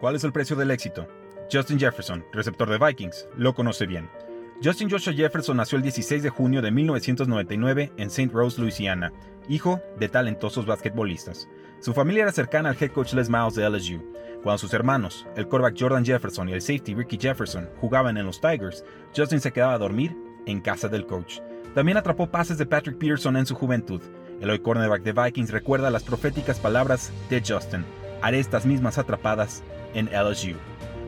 ¿Cuál es el precio del éxito? Justin Jefferson, receptor de Vikings, lo conoce bien. Justin Joshua Jefferson nació el 16 de junio de 1999 en St. Rose, Louisiana, hijo de talentosos basquetbolistas. Su familia era cercana al head coach Les Miles de LSU. Cuando sus hermanos, el quarterback Jordan Jefferson y el safety Ricky Jefferson, jugaban en los Tigers, Justin se quedaba a dormir en casa del coach. También atrapó pases de Patrick Peterson en su juventud. El hoy cornerback de Vikings recuerda las proféticas palabras de Justin. Haré estas mismas atrapadas en LSU.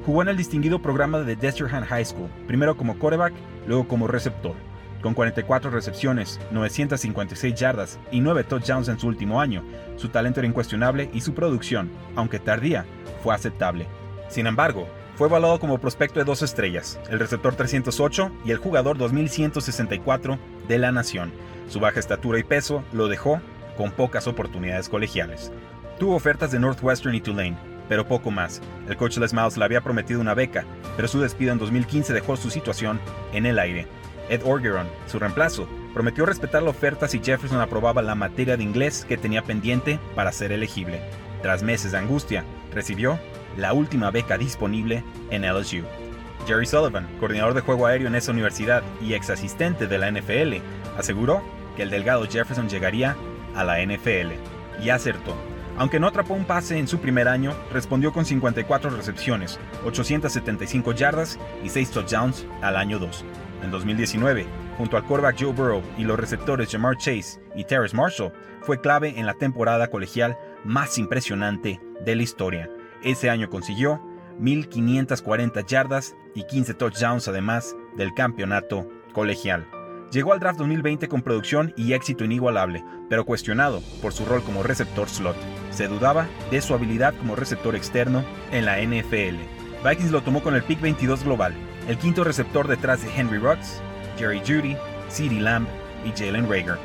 Jugó en el distinguido programa de Destrehan High School, primero como quarterback, luego como receptor. Con 44 recepciones, 956 yardas y 9 touchdowns en su último año, su talento era incuestionable y su producción, aunque tardía, fue aceptable. Sin embargo, fue evaluado como prospecto de dos estrellas, el receptor 308 y el jugador 2164 de la nación. Su baja estatura y peso lo dejó con pocas oportunidades colegiales. Tuvo ofertas de Northwestern y Tulane, pero poco más. El coach Les Miles le había prometido una beca, pero su despido en 2015 dejó su situación en el aire. Ed Orgeron, su reemplazo, prometió respetar la oferta si Jefferson aprobaba la materia de inglés que tenía pendiente para ser elegible. Tras meses de angustia, recibió la última beca disponible en LSU. Jerry Sullivan, coordinador de juego aéreo en esa universidad y ex asistente de la NFL, aseguró que el delgado Jefferson llegaría a la NFL. Y acertó. Aunque no atrapó un pase en su primer año, respondió con 54 recepciones, 875 yardas y 6 touchdowns al año 2. En 2019, junto al quarterback Joe Burrow y los receptores Jamar Chase y Terrace Marshall, fue clave en la temporada colegial más impresionante de la historia. Ese año consiguió 1.540 yardas y 15 touchdowns además del campeonato colegial. Llegó al draft 2020 con producción y éxito inigualable, pero cuestionado por su rol como receptor slot. Se dudaba de su habilidad como receptor externo en la NFL. Vikings lo tomó con el pick 22 global, el quinto receptor detrás de Henry Ruggs, Jerry Judy, CeeDee Lamb y Jalen Rager.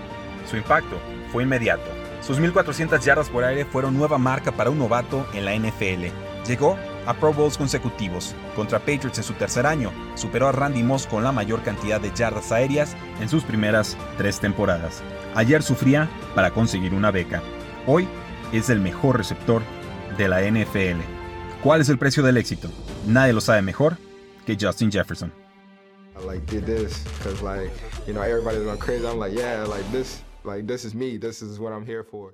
Su impacto fue inmediato. Sus 1.400 yardas por aire fueron nueva marca para un novato en la NFL. Llegó a Pro Bowls consecutivos. Contra Patriots en su tercer año, superó a Randy Moss con la mayor cantidad de yardas aéreas en sus primeras tres temporadas. Ayer sufría para conseguir una beca. Hoy es el mejor receptor de la NFL. ¿Cuál es el precio del éxito? Nadie lo sabe mejor que Justin Jefferson. Like this is me. This is what I'm here for.